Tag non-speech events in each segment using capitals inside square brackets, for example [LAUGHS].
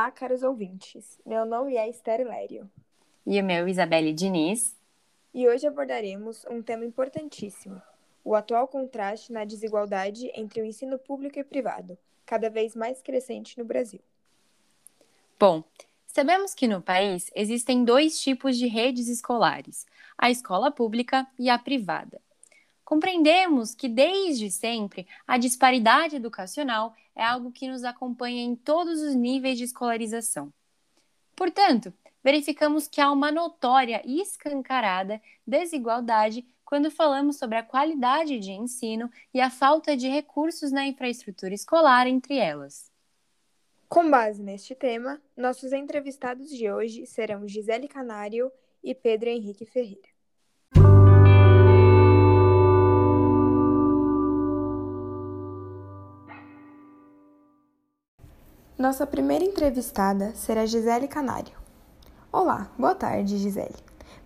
Olá, caros ouvintes. Meu nome é Esther Lério. E o meu, Isabelle Diniz. E hoje abordaremos um tema importantíssimo: o atual contraste na desigualdade entre o ensino público e privado, cada vez mais crescente no Brasil. Bom, sabemos que no país existem dois tipos de redes escolares: a escola pública e a privada. Compreendemos que, desde sempre, a disparidade educacional é algo que nos acompanha em todos os níveis de escolarização. Portanto, verificamos que há uma notória e escancarada desigualdade quando falamos sobre a qualidade de ensino e a falta de recursos na infraestrutura escolar entre elas. Com base neste tema, nossos entrevistados de hoje serão Gisele Canário e Pedro Henrique Ferreira. Nossa primeira entrevistada será Gisele Canário. Olá, boa tarde, Gisele.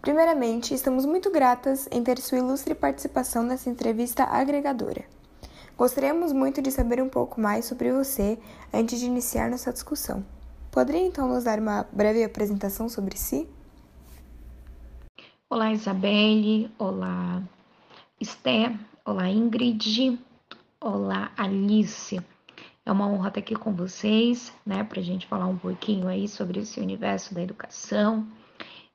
Primeiramente, estamos muito gratas em ter sua ilustre participação nessa entrevista agregadora. Gostaríamos muito de saber um pouco mais sobre você antes de iniciar nossa discussão. Poderia então nos dar uma breve apresentação sobre si? Olá, Isabelle. Olá, Esther. Olá, Ingrid. Olá, Alice. É uma honra estar aqui com vocês, né, para a gente falar um pouquinho aí sobre esse universo da educação.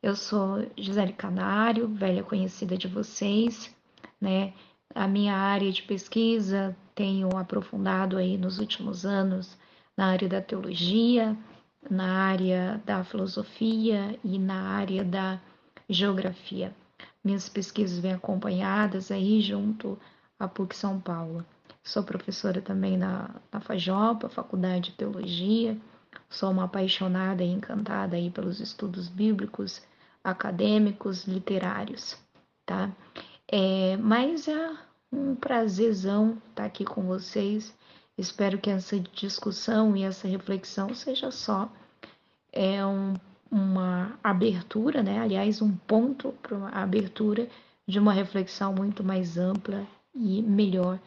Eu sou Gisele Canário, velha conhecida de vocês, né? A minha área de pesquisa tenho aprofundado aí nos últimos anos na área da teologia, na área da filosofia e na área da geografia. Minhas pesquisas vêm acompanhadas aí junto à PUC São Paulo. Sou professora também na, na FAJOPA, Faculdade de Teologia. Sou uma apaixonada e encantada aí pelos estudos bíblicos, acadêmicos, literários, tá? É, mas é um prazerzão estar aqui com vocês. Espero que essa discussão e essa reflexão seja só é um, uma abertura, né? Aliás, um ponto para a abertura de uma reflexão muito mais ampla e melhor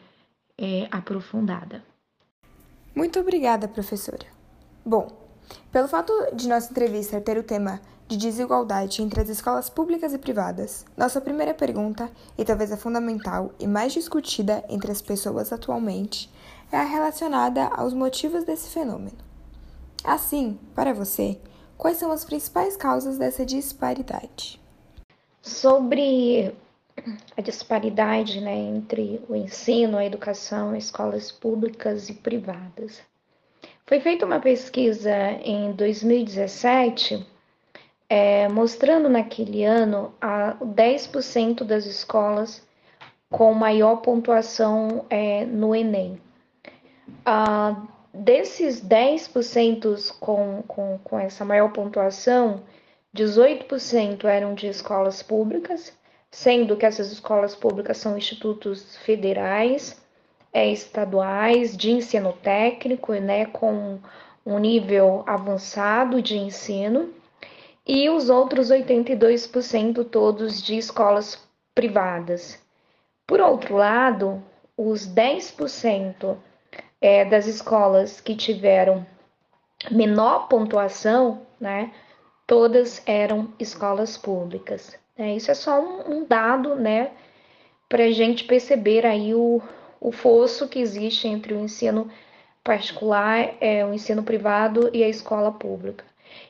é, aprofundada. Muito obrigada, professora. Bom, pelo fato de nossa entrevista ter o tema de desigualdade entre as escolas públicas e privadas, nossa primeira pergunta, e talvez a fundamental e mais discutida entre as pessoas atualmente, é a relacionada aos motivos desse fenômeno. Assim, para você, quais são as principais causas dessa disparidade? Sobre a disparidade né, entre o ensino, a educação, escolas públicas e privadas. Foi feita uma pesquisa em 2017 é, mostrando naquele ano a 10% das escolas com maior pontuação é, no Enem. Ah, desses 10% com, com, com essa maior pontuação, 18% eram de escolas públicas sendo que essas escolas públicas são institutos federais, é, estaduais, de ensino técnico, né, com um nível avançado de ensino, e os outros 82% todos de escolas privadas. Por outro lado, os 10% é, das escolas que tiveram menor pontuação, né, todas eram escolas públicas. É, isso é só um, um dado, né, para a gente perceber aí o, o fosso que existe entre o ensino particular, é, o ensino privado e a escola pública.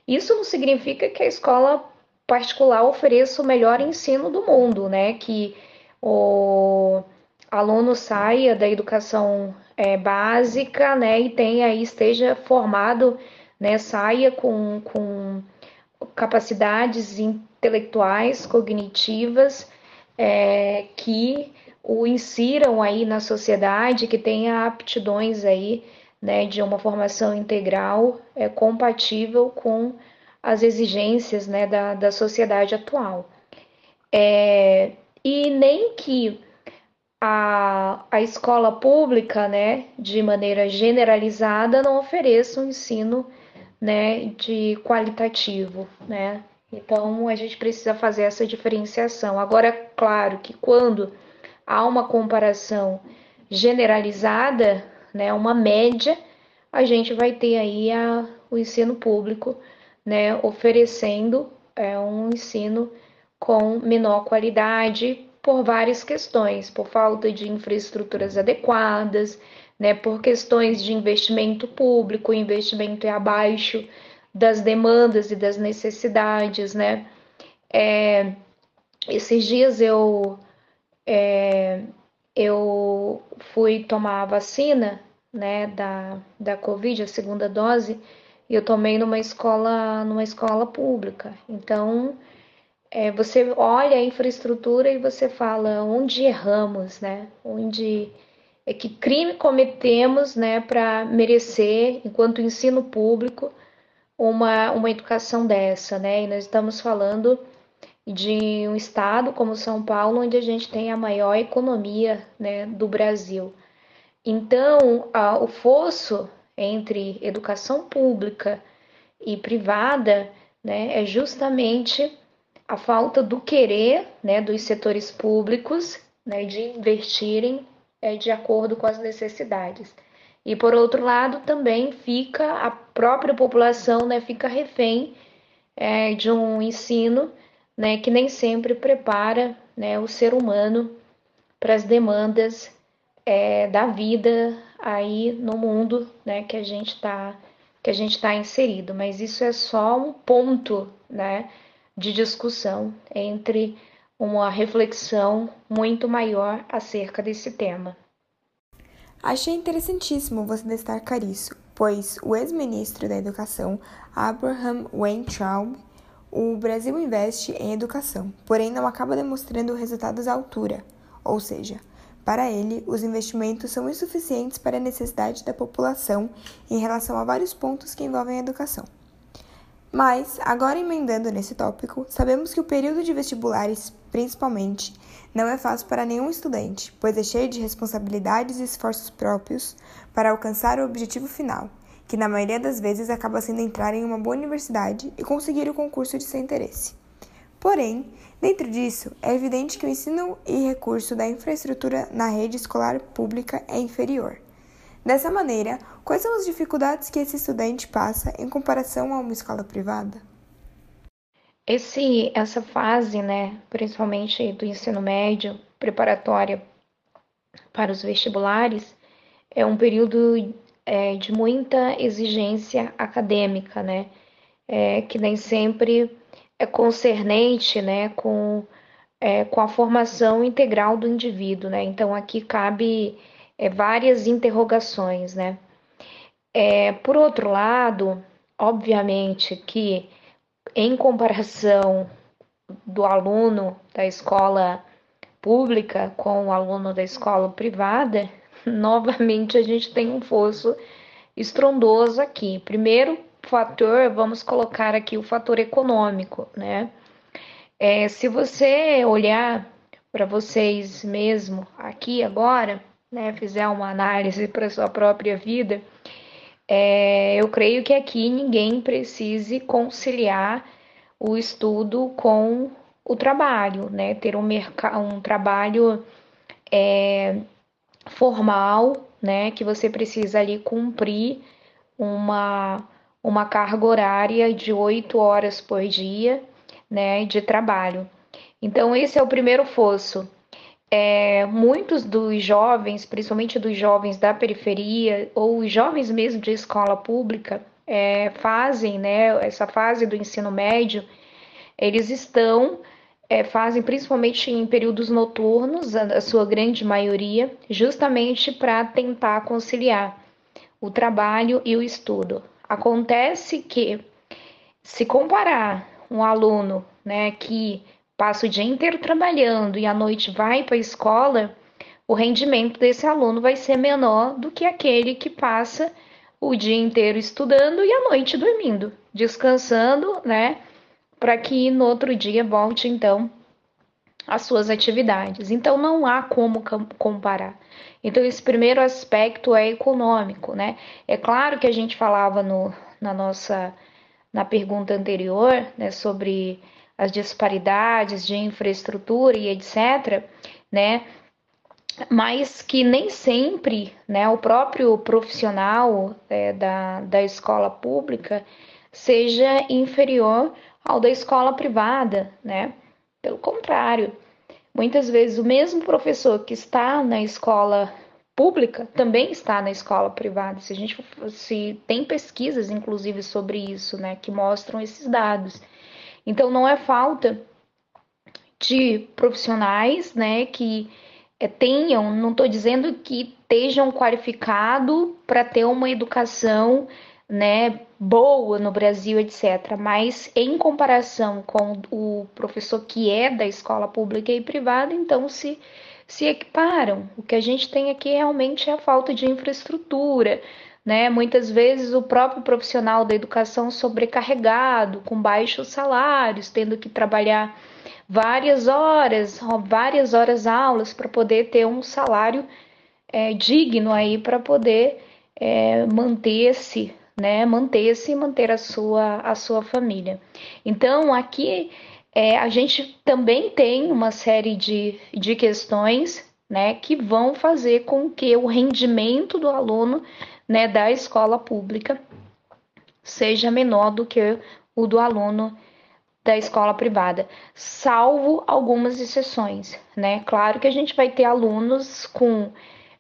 Isso não significa que a escola particular ofereça o melhor ensino do mundo, né? Que o aluno saia da educação é, básica, né? E tenha esteja formado, né? Saia com, com capacidades intelectuais, cognitivas, é, que o insiram aí na sociedade, que tenha aptidões aí, né, de uma formação integral é, compatível com as exigências, né, da, da sociedade atual. É, e nem que a, a escola pública, né, de maneira generalizada, não ofereça um ensino, né, de qualitativo, né, então a gente precisa fazer essa diferenciação. Agora, claro que quando há uma comparação generalizada, né, uma média, a gente vai ter aí a, o ensino público, né, oferecendo é, um ensino com menor qualidade por várias questões, por falta de infraestruturas adequadas, né, por questões de investimento público, o investimento é abaixo das demandas e das necessidades, né. É, esses dias eu é, eu fui tomar a vacina, né, da, da Covid, a segunda dose, e eu tomei numa escola, numa escola pública. Então, é, você olha a infraestrutura e você fala onde erramos, né? Onde é que crime cometemos, né, para merecer, enquanto ensino público, uma, uma educação dessa, né? E nós estamos falando de um estado como São Paulo, onde a gente tem a maior economia né, do Brasil. Então, a, o fosso entre educação pública e privada né, é justamente a falta do querer né, dos setores públicos né, de investirem é, de acordo com as necessidades. E por outro lado, também fica a própria população né, fica refém é, de um ensino né, que nem sempre prepara né, o ser humano para as demandas é, da vida aí no mundo né, que a gente está que a gente está inserido, mas isso é só um ponto né, de discussão entre uma reflexão muito maior acerca desse tema. Achei interessantíssimo você destacar isso, pois o ex-ministro da Educação, Abraham Weintraub, o Brasil investe em educação, porém não acaba demonstrando resultados à altura, ou seja, para ele, os investimentos são insuficientes para a necessidade da população em relação a vários pontos que envolvem a educação. Mas, agora emendando nesse tópico, sabemos que o período de vestibulares, principalmente, não é fácil para nenhum estudante, pois é cheio de responsabilidades e esforços próprios para alcançar o objetivo final, que na maioria das vezes acaba sendo entrar em uma boa universidade e conseguir o concurso de seu interesse. Porém, dentro disso, é evidente que o ensino e recurso da infraestrutura na rede escolar pública é inferior. Dessa maneira, quais são as dificuldades que esse estudante passa em comparação a uma escola privada? Esse, essa fase, né, principalmente do ensino médio, preparatória para os vestibulares, é um período é, de muita exigência acadêmica, né? É, que nem sempre é concernente, né, com, é, com a formação integral do indivíduo, né? Então aqui cabe é, várias interrogações, né? É, por outro lado, obviamente que em comparação do aluno da escola pública com o aluno da escola privada, [LAUGHS] novamente a gente tem um fosso estrondoso aqui. Primeiro fator, vamos colocar aqui o fator econômico, né? É, se você olhar para vocês mesmo aqui agora, né, fizer uma análise para sua própria vida, é, eu creio que aqui ninguém precise conciliar o estudo com o trabalho, né? Ter um, um trabalho é, formal, né, que você precisa ali cumprir uma, uma carga horária de oito horas por dia, né, de trabalho. Então, esse é o primeiro fosso. É, muitos dos jovens, principalmente dos jovens da periferia, ou os jovens mesmo de escola pública, é, fazem, né, essa fase do ensino médio, eles estão é, fazem principalmente em períodos noturnos, a, a sua grande maioria, justamente para tentar conciliar o trabalho e o estudo. Acontece que, se comparar um aluno né, que passa o dia inteiro trabalhando e à noite vai para a escola, o rendimento desse aluno vai ser menor do que aquele que passa o dia inteiro estudando e à noite dormindo, descansando, né? para que no outro dia volte então às suas atividades. Então não há como comparar. Então esse primeiro aspecto é econômico, né? É claro que a gente falava no, na nossa na pergunta anterior, né, sobre as disparidades de infraestrutura e etc, né? mas que nem sempre né, o próprio profissional é, da, da escola pública seja inferior ao da escola privada, né? Pelo contrário, muitas vezes o mesmo professor que está na escola pública também está na escola privada. Se a gente se tem pesquisas inclusive sobre isso, né, que mostram esses dados. Então não é falta de profissionais, né, que é, tenham, não estou dizendo que estejam qualificados para ter uma educação né, boa no Brasil, etc. Mas em comparação com o professor que é da escola pública e privada, então se, se equiparam. O que a gente tem aqui realmente é a falta de infraestrutura. Né? Muitas vezes o próprio profissional da educação sobrecarregado, com baixos salários, tendo que trabalhar várias horas, várias horas aulas para poder ter um salário é, digno aí para poder é, manter-se, né, manter-se e manter a sua, a sua família. Então aqui é, a gente também tem uma série de, de questões né, que vão fazer com que o rendimento do aluno né, da escola pública seja menor do que o do aluno da escola privada, salvo algumas exceções, né? Claro que a gente vai ter alunos com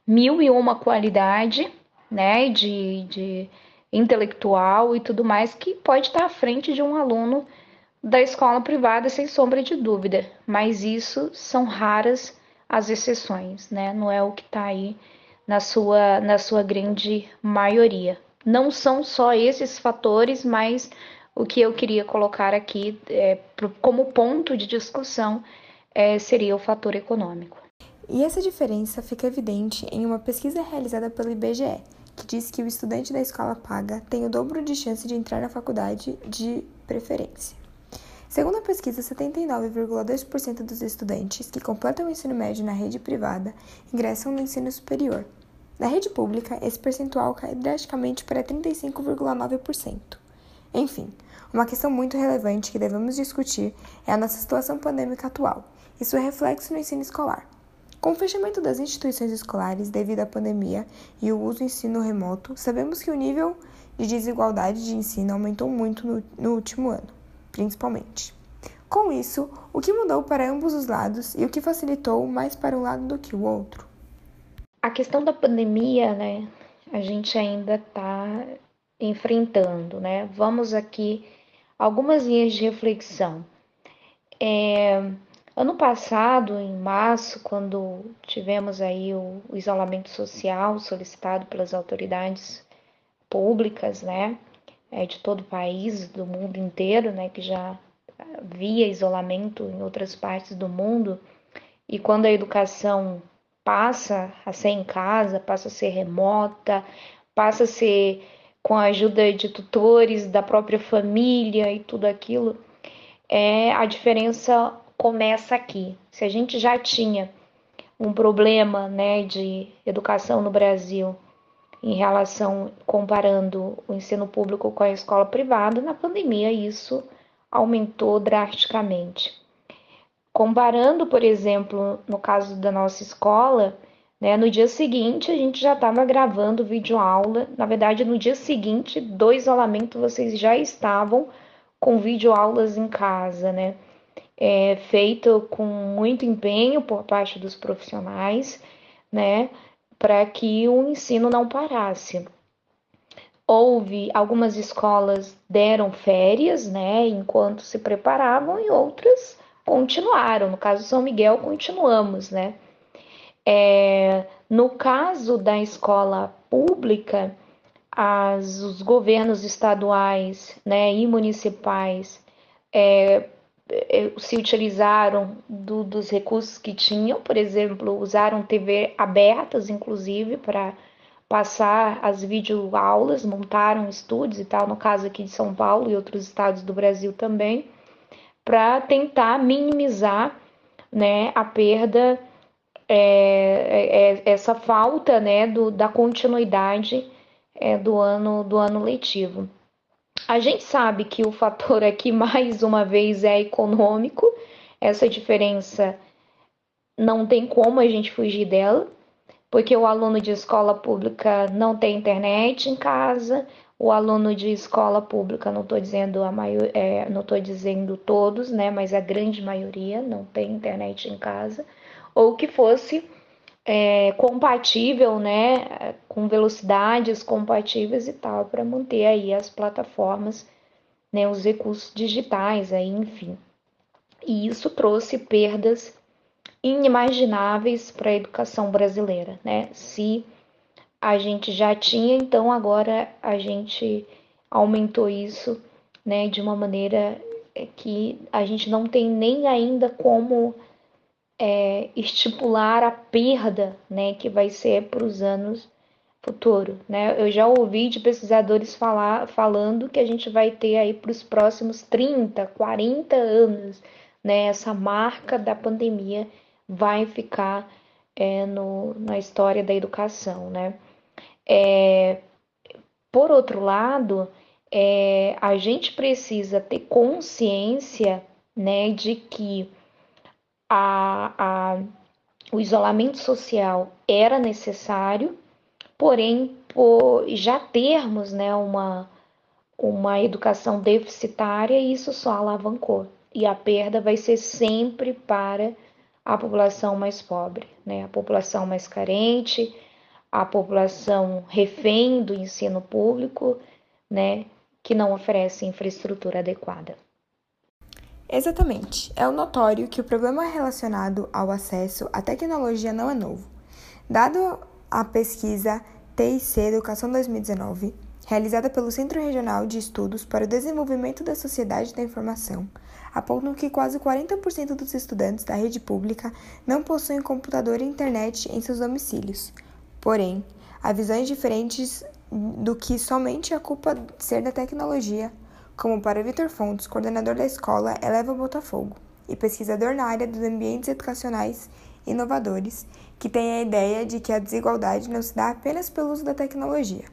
mil e uma qualidade, né, de, de intelectual e tudo mais, que pode estar à frente de um aluno da escola privada, sem sombra de dúvida, mas isso são raras as exceções, né? Não é o que está aí na sua, na sua grande maioria. Não são só esses fatores, mas o que eu queria colocar aqui é, como ponto de discussão é, seria o fator econômico. E essa diferença fica evidente em uma pesquisa realizada pelo IBGE, que diz que o estudante da escola paga tem o dobro de chance de entrar na faculdade de preferência. Segundo a pesquisa, 79,2% dos estudantes que completam o ensino médio na rede privada ingressam no ensino superior. Na rede pública, esse percentual cai drasticamente para 35,9%. Enfim, uma questão muito relevante que devemos discutir é a nossa situação pandêmica atual e seu reflexo no ensino escolar. Com o fechamento das instituições escolares devido à pandemia e o uso do ensino remoto, sabemos que o nível de desigualdade de ensino aumentou muito no, no último ano, principalmente. Com isso, o que mudou para ambos os lados e o que facilitou mais para um lado do que o outro? A questão da pandemia, né, a gente ainda está enfrentando, né? Vamos aqui algumas linhas de reflexão. É, ano passado, em março, quando tivemos aí o, o isolamento social solicitado pelas autoridades públicas, né, é, de todo o país, do mundo inteiro, né, que já havia isolamento em outras partes do mundo, e quando a educação passa a ser em casa, passa a ser remota, passa a ser com a ajuda de tutores, da própria família e tudo aquilo, é, a diferença começa aqui. Se a gente já tinha um problema né, de educação no Brasil em relação, comparando o ensino público com a escola privada, na pandemia isso aumentou drasticamente. Comparando, por exemplo, no caso da nossa escola, né? No dia seguinte, a gente já estava gravando vídeo aula. Na verdade, no dia seguinte do isolamento, vocês já estavam com vídeo aulas em casa, né? É, feito com muito empenho por parte dos profissionais, né? Para que o ensino não parasse. Houve algumas escolas deram férias, né? Enquanto se preparavam, e outras continuaram. No caso São Miguel, continuamos, né? É, no caso da escola pública, as, os governos estaduais né, e municipais é, se utilizaram do, dos recursos que tinham, por exemplo, usaram TV abertas, inclusive, para passar as videoaulas, montaram estúdios e tal, no caso aqui de São Paulo e outros estados do Brasil também, para tentar minimizar né, a perda é, é, é, essa falta né, do, da continuidade é, do, ano, do ano letivo. A gente sabe que o fator aqui, mais uma vez, é econômico, essa diferença não tem como a gente fugir dela, porque o aluno de escola pública não tem internet em casa, o aluno de escola pública, não estou dizendo a maior, é, não estou dizendo todos, né, mas a grande maioria não tem internet em casa, ou que fosse é, compatível, né, com velocidades compatíveis e tal, para manter aí as plataformas, né, os recursos digitais, aí, enfim. E isso trouxe perdas inimagináveis para a educação brasileira, né? Se a gente já tinha, então agora a gente aumentou isso, né, de uma maneira que a gente não tem nem ainda como é, estipular a perda, né, que vai ser para os anos futuro, né? Eu já ouvi de pesquisadores falar, falando que a gente vai ter aí para os próximos 30, 40 anos, né, essa marca da pandemia vai ficar é, no, na história da educação, né? É, por outro lado, é, a gente precisa ter consciência, né, de que a, a, o isolamento social era necessário, porém, por já termos, né, uma, uma educação deficitária, isso só alavancou. E a perda vai ser sempre para a população mais pobre, né? a população mais carente, a população refém do ensino público, né? que não oferece infraestrutura adequada. Exatamente. É o notório que o problema relacionado ao acesso à tecnologia não é novo. Dado a pesquisa TIC Educação 2019, realizada pelo Centro Regional de Estudos para o Desenvolvimento da Sociedade da Informação, apontam que quase 40% dos estudantes da rede pública não possuem computador e internet em seus domicílios. Porém, há visões diferentes do que somente a culpa ser da tecnologia, como para Vitor Fontes, coordenador da escola Eleva Botafogo e pesquisador na área dos ambientes educacionais inovadores, que tem a ideia de que a desigualdade não se dá apenas pelo uso da tecnologia.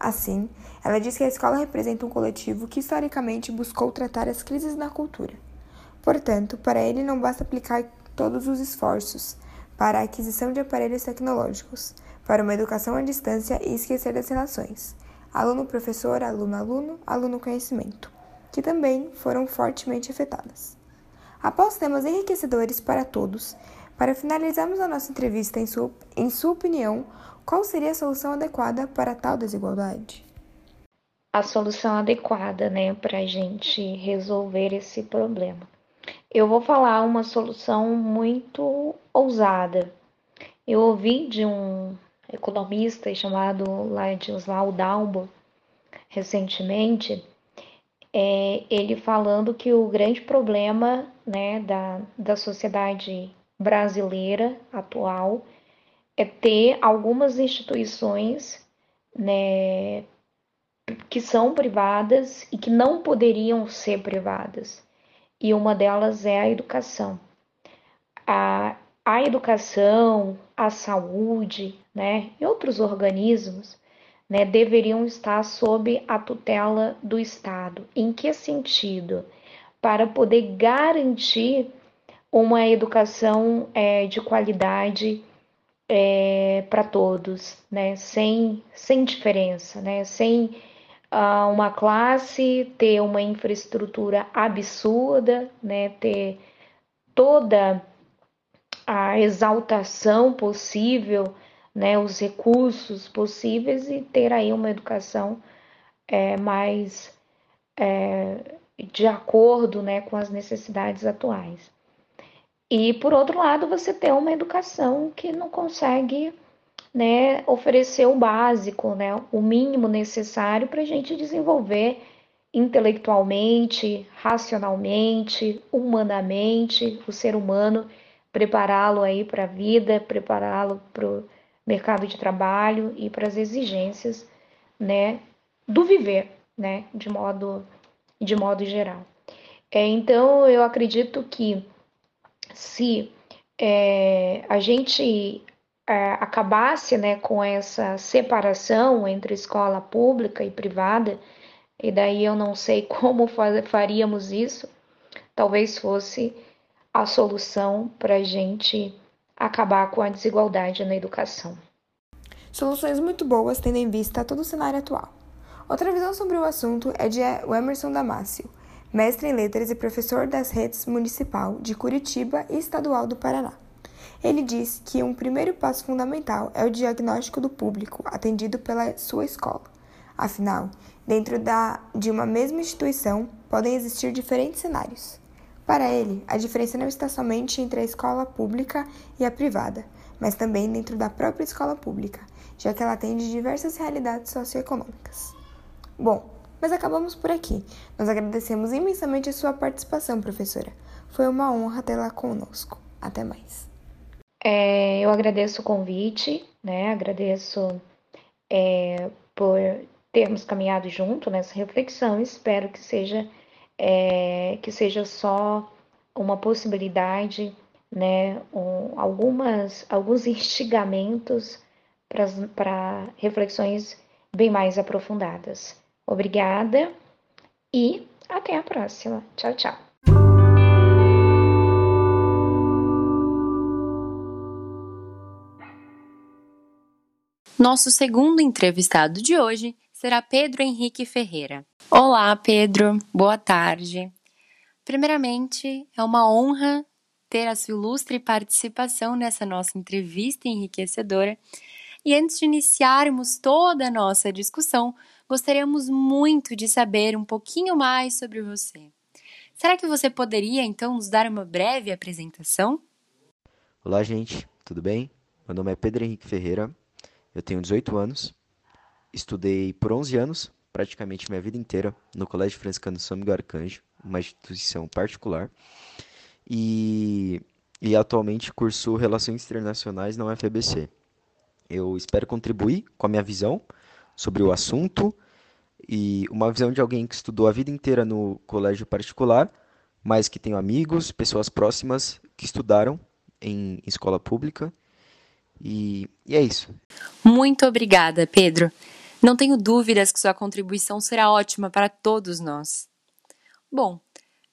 Assim, ela diz que a escola representa um coletivo que historicamente buscou tratar as crises na cultura. Portanto, para ele não basta aplicar todos os esforços para a aquisição de aparelhos tecnológicos, para uma educação à distância e esquecer das relações aluno-professor, aluno-aluno, aluno-conhecimento, que também foram fortemente afetadas. Após temas enriquecedores para todos, para finalizarmos a nossa entrevista, em sua, em sua opinião, qual seria a solução adequada para tal desigualdade? A solução adequada, né, para a gente resolver esse problema. Eu vou falar uma solução muito ousada. Eu ouvi de um economista chamado Ladislau Dalbo recentemente, é, ele falando que o grande problema né, da, da sociedade brasileira atual é ter algumas instituições né, que são privadas e que não poderiam ser privadas. E uma delas é a educação. A, a educação, a saúde né, e outros organismos né, deveriam estar sob a tutela do Estado. Em que sentido? Para poder garantir uma educação é, de qualidade é, para todos, né? sem, sem diferença, né? sem uh, uma classe ter uma infraestrutura absurda, né? ter toda a exaltação possível, né? os recursos possíveis e ter aí uma educação é, mais é, de acordo né, com as necessidades atuais. E por outro lado, você tem uma educação que não consegue né, oferecer o básico, né, o mínimo necessário para a gente desenvolver intelectualmente, racionalmente, humanamente o ser humano, prepará-lo aí para a vida, prepará-lo para o mercado de trabalho e para as exigências, né, do viver, né, de modo de modo geral. É, então eu acredito que se é, a gente é, acabasse né, com essa separação entre escola pública e privada, e daí eu não sei [LAUGHS] como faríamos isso, talvez fosse a solução para a gente acabar com a desigualdade na educação. Soluções muito boas tendo em vista todo o cenário atual. Outra visão sobre o assunto é de Emerson Damasio, mestre em letras e professor das redes municipal de Curitiba e estadual do Paraná. Ele diz que um primeiro passo fundamental é o diagnóstico do público atendido pela sua escola. Afinal, dentro da, de uma mesma instituição podem existir diferentes cenários. Para ele, a diferença não está somente entre a escola pública e a privada, mas também dentro da própria escola pública, já que ela atende diversas realidades socioeconômicas. Bom, mas acabamos por aqui. Nós agradecemos imensamente a sua participação, professora. Foi uma honra tê-la conosco. Até mais. É, eu agradeço o convite, né? Agradeço é, por termos caminhado junto nessa reflexão. Espero que seja é, que seja só uma possibilidade, né? Um, algumas alguns instigamentos para reflexões bem mais aprofundadas. Obrigada e até a próxima. Tchau, tchau. Nosso segundo entrevistado de hoje será Pedro Henrique Ferreira. Olá, Pedro. Boa tarde. Primeiramente, é uma honra ter a sua ilustre participação nessa nossa entrevista enriquecedora. E antes de iniciarmos toda a nossa discussão, gostaríamos muito de saber um pouquinho mais sobre você. Será que você poderia então nos dar uma breve apresentação? Olá, gente, tudo bem? Meu nome é Pedro Henrique Ferreira, eu tenho 18 anos, estudei por 11 anos, praticamente minha vida inteira, no Colégio Franciscano São Miguel Arcanjo, uma instituição particular, e, e atualmente curso Relações Internacionais na UFBC. Eu espero contribuir com a minha visão sobre o assunto e uma visão de alguém que estudou a vida inteira no colégio particular, mas que tem amigos, pessoas próximas que estudaram em escola pública. E, e é isso. Muito obrigada, Pedro. Não tenho dúvidas que sua contribuição será ótima para todos nós. Bom,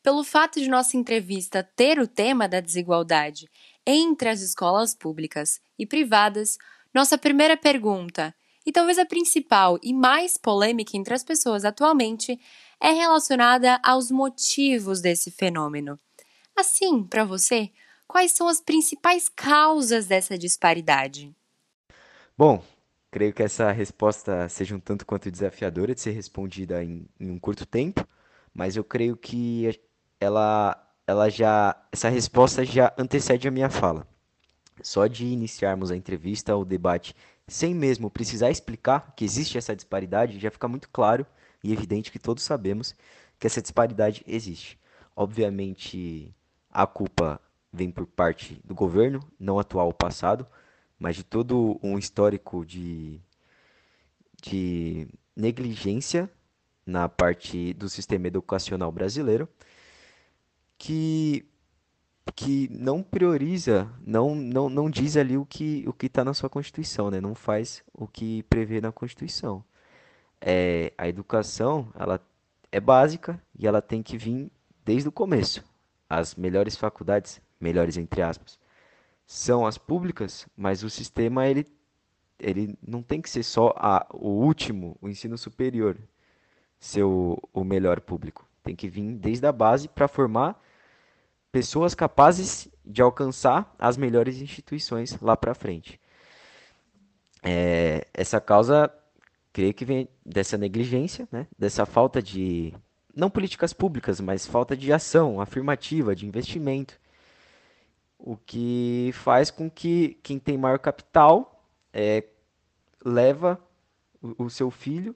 pelo fato de nossa entrevista ter o tema da desigualdade entre as escolas públicas e privadas, nossa primeira pergunta e talvez a principal e mais polêmica entre as pessoas atualmente é relacionada aos motivos desse fenômeno. Assim, para você, quais são as principais causas dessa disparidade? Bom, creio que essa resposta seja um tanto quanto desafiadora de ser respondida em, em um curto tempo, mas eu creio que ela, ela já, essa resposta já antecede a minha fala. Só de iniciarmos a entrevista, o debate sem mesmo precisar explicar que existe essa disparidade, já fica muito claro e evidente que todos sabemos que essa disparidade existe. Obviamente, a culpa vem por parte do governo, não atual, passado, mas de todo um histórico de, de negligência na parte do sistema educacional brasileiro, que que não prioriza, não, não, não diz ali o que o está na sua Constituição, né? Não faz o que prevê na Constituição. É, a educação, ela é básica e ela tem que vir desde o começo. As melhores faculdades, melhores entre aspas, são as públicas, mas o sistema ele ele não tem que ser só a, o último, o ensino superior, ser o, o melhor público. Tem que vir desde a base para formar pessoas capazes de alcançar as melhores instituições lá para frente. É, essa causa, creio que vem dessa negligência, né? dessa falta de, não políticas públicas, mas falta de ação afirmativa, de investimento, o que faz com que quem tem maior capital é, leva o, o seu filho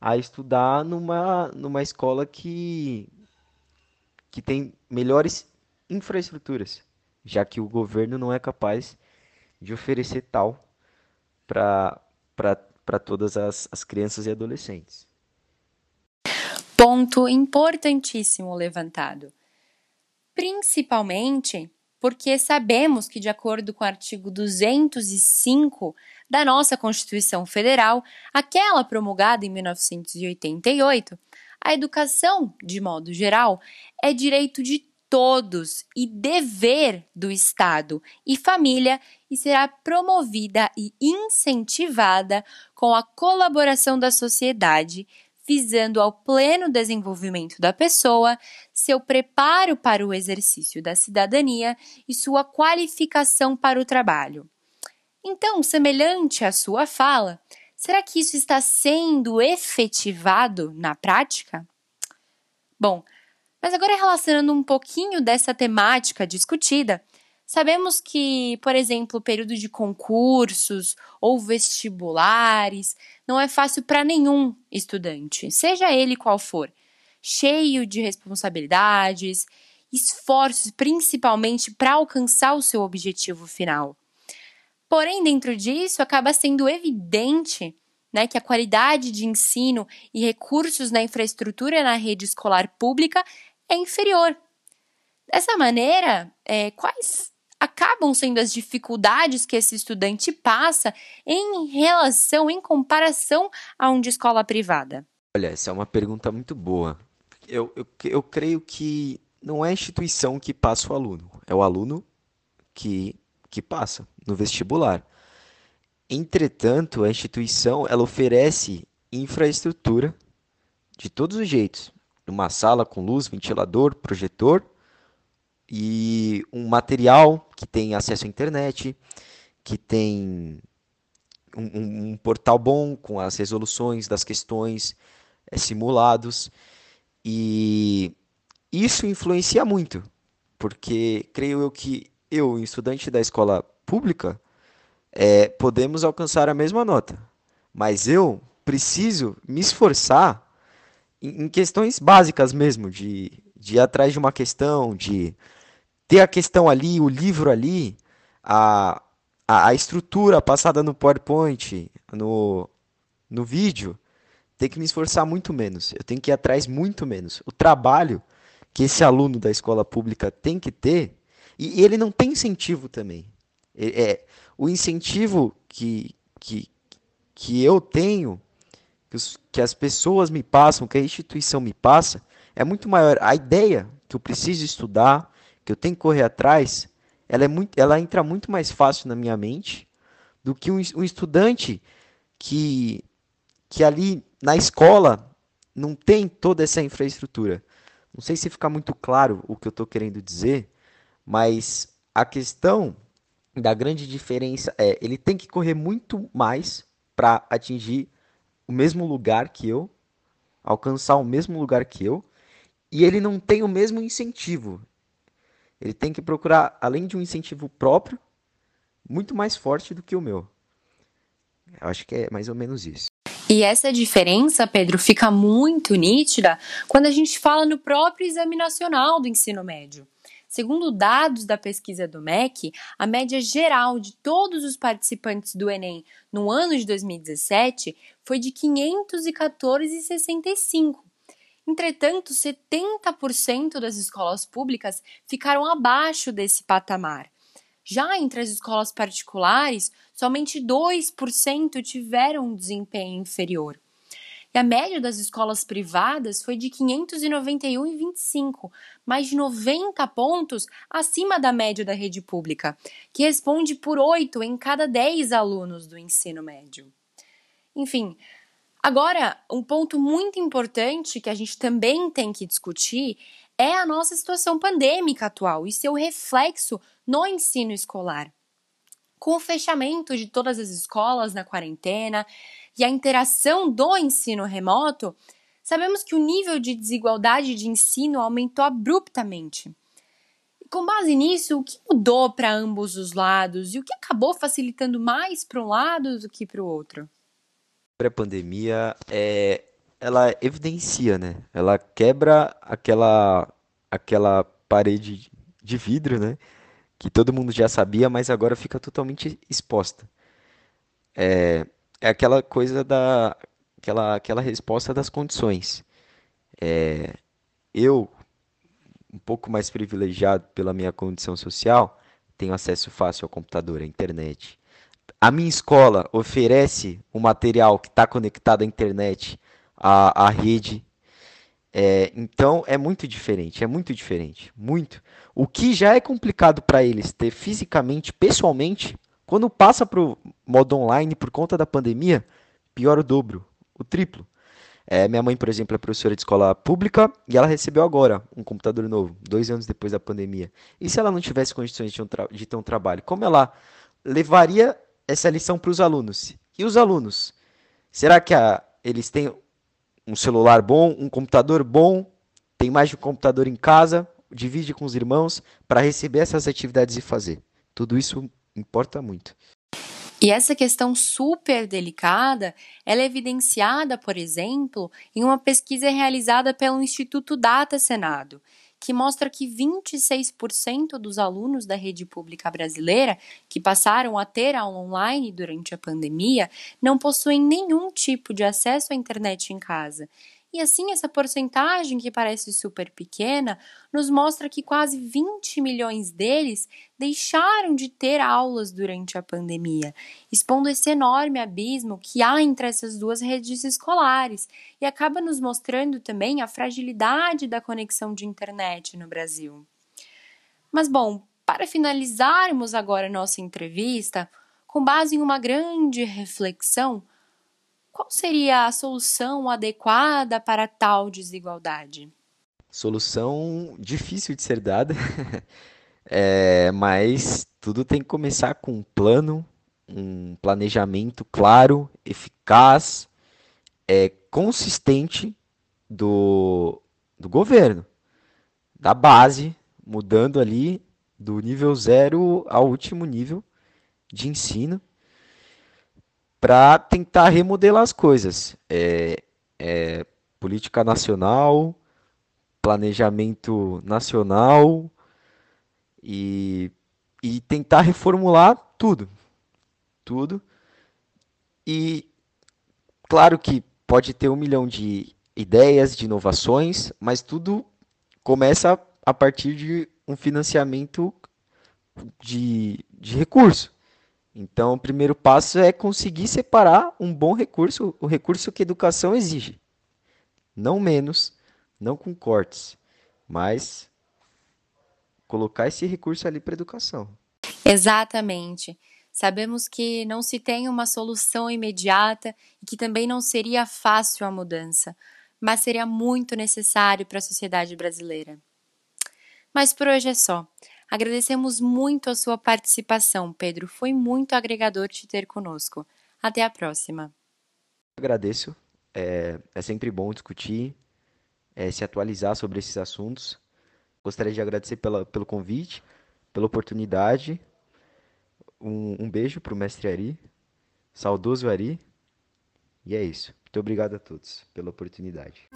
a estudar numa, numa escola que, que tem melhores infraestruturas, já que o governo não é capaz de oferecer tal para todas as, as crianças e adolescentes. Ponto importantíssimo levantado. Principalmente porque sabemos que, de acordo com o artigo 205 da nossa Constituição Federal, aquela promulgada em 1988, a educação, de modo geral, é direito de todos e dever do Estado e família e será promovida e incentivada com a colaboração da sociedade, visando ao pleno desenvolvimento da pessoa, seu preparo para o exercício da cidadania e sua qualificação para o trabalho. Então, semelhante à sua fala, será que isso está sendo efetivado na prática? Bom, mas agora relacionando um pouquinho dessa temática discutida, sabemos que, por exemplo, o período de concursos ou vestibulares não é fácil para nenhum estudante, seja ele qual for, cheio de responsabilidades, esforços principalmente para alcançar o seu objetivo final. Porém, dentro disso, acaba sendo evidente né, que a qualidade de ensino e recursos na infraestrutura na rede escolar pública é inferior. Dessa maneira, é, quais acabam sendo as dificuldades que esse estudante passa em relação, em comparação a um de escola privada? Olha, essa é uma pergunta muito boa. Eu, eu, eu creio que não é a instituição que passa o aluno, é o aluno que, que passa no vestibular. Entretanto, a instituição ela oferece infraestrutura de todos os jeitos. Uma sala com luz, ventilador, projetor e um material que tem acesso à internet, que tem um, um, portal bom com as resoluções das questões, é, simulados. E isso influencia muito, porque creio eu que eu, estudante da escola pública, é, podemos alcançar a mesma nota. Mas eu preciso me esforçar em, em questões básicas mesmo, de, de ir atrás de uma questão, de ter a questão ali, o livro ali, a, a, a estrutura passada no PowerPoint, no, no vídeo, tem que me esforçar muito menos. Eu tenho que ir atrás muito menos. O trabalho que esse aluno da escola pública tem que ter, e ele não tem incentivo também. É, o incentivo que, que, que eu tenho, que, os, que as pessoas me passam, que a instituição me passa, é muito maior. A ideia que eu preciso estudar, que eu tenho que correr atrás, ela, é muito, ela entra muito mais fácil na minha mente do que um, um estudante que, que ali na escola não tem toda essa infraestrutura. Não sei se fica muito claro o que eu estou querendo dizer, mas a questão da grande diferença é ele tem que correr muito mais para atingir o mesmo lugar que eu, alcançar o mesmo lugar que eu, e ele não tem o mesmo incentivo. Ele tem que procurar, além de um incentivo próprio, muito mais forte do que o meu. Eu acho que é mais ou menos isso. E essa diferença, Pedro, fica muito nítida quando a gente fala no próprio exame nacional do ensino médio. Segundo dados da pesquisa do MEC, a média geral de todos os participantes do Enem no ano de 2017 foi de 514,65. Entretanto, 70% das escolas públicas ficaram abaixo desse patamar. Já entre as escolas particulares, somente 2% tiveram um desempenho inferior. E a média das escolas privadas foi de 591,25, mais de 90 pontos acima da média da rede pública, que responde por 8 em cada 10 alunos do ensino médio. Enfim, agora, um ponto muito importante que a gente também tem que discutir é a nossa situação pandêmica atual e seu reflexo no ensino escolar. Com o fechamento de todas as escolas na quarentena e a interação do ensino remoto, sabemos que o nível de desigualdade de ensino aumentou abruptamente. E com base nisso, o que mudou para ambos os lados e o que acabou facilitando mais para um lado do que para o outro? A pandemia é, ela evidencia, né? Ela quebra aquela aquela parede de vidro, né? Que todo mundo já sabia, mas agora fica totalmente exposta. É, é aquela coisa da aquela, aquela resposta das condições. É, eu, um pouco mais privilegiado pela minha condição social, tenho acesso fácil ao computador, à internet. A minha escola oferece um material que está conectado à internet, à, à rede. É, então é muito diferente, é muito diferente, muito. O que já é complicado para eles ter fisicamente, pessoalmente, quando passa para o modo online por conta da pandemia, pior o dobro, o triplo. É, minha mãe, por exemplo, é professora de escola pública e ela recebeu agora um computador novo, dois anos depois da pandemia. E se ela não tivesse condições de, um de ter um trabalho, como ela levaria essa lição para os alunos? E os alunos? Será que a, eles têm um celular bom, um computador bom, tem mais de um computador em casa, divide com os irmãos para receber essas atividades e fazer? Tudo isso importa muito. E essa questão super delicada, ela é evidenciada, por exemplo, em uma pesquisa realizada pelo Instituto Data Senado, que mostra que 26% dos alunos da rede pública brasileira que passaram a ter aula online durante a pandemia não possuem nenhum tipo de acesso à internet em casa e assim, essa porcentagem, que parece super pequena, nos mostra que quase 20 milhões deles deixaram de ter aulas durante a pandemia, expondo esse enorme abismo que há entre essas duas redes escolares e acaba nos mostrando também a fragilidade da conexão de internet no Brasil. Mas, bom, para finalizarmos agora nossa entrevista, com base em uma grande reflexão, qual seria a solução adequada para tal desigualdade? Solução difícil de ser dada, [LAUGHS] é, mas tudo tem que começar com um plano, um planejamento claro, eficaz, é, consistente do, do governo, da base, mudando ali do nível zero ao último nível de ensino para tentar remodelar as coisas. É, é, política nacional, planejamento nacional e, e tentar reformular tudo. Tudo. E claro que pode ter um milhão de ideias, de inovações, mas tudo começa a partir de um financiamento de, de recurso. Então, o primeiro passo é conseguir separar um bom recurso, o recurso que a educação exige. Não menos, não com cortes, mas colocar esse recurso ali para educação. Exatamente. Sabemos que não se tem uma solução imediata e que também não seria fácil a mudança, mas seria muito necessário para a sociedade brasileira. Mas por hoje é só. Agradecemos muito a sua participação, Pedro. Foi muito agregador te ter conosco. Até a próxima. Agradeço. É, é sempre bom discutir, é, se atualizar sobre esses assuntos. Gostaria de agradecer pela, pelo convite, pela oportunidade. Um, um beijo para o mestre Ari, saudoso Ari. E é isso. Muito obrigado a todos pela oportunidade.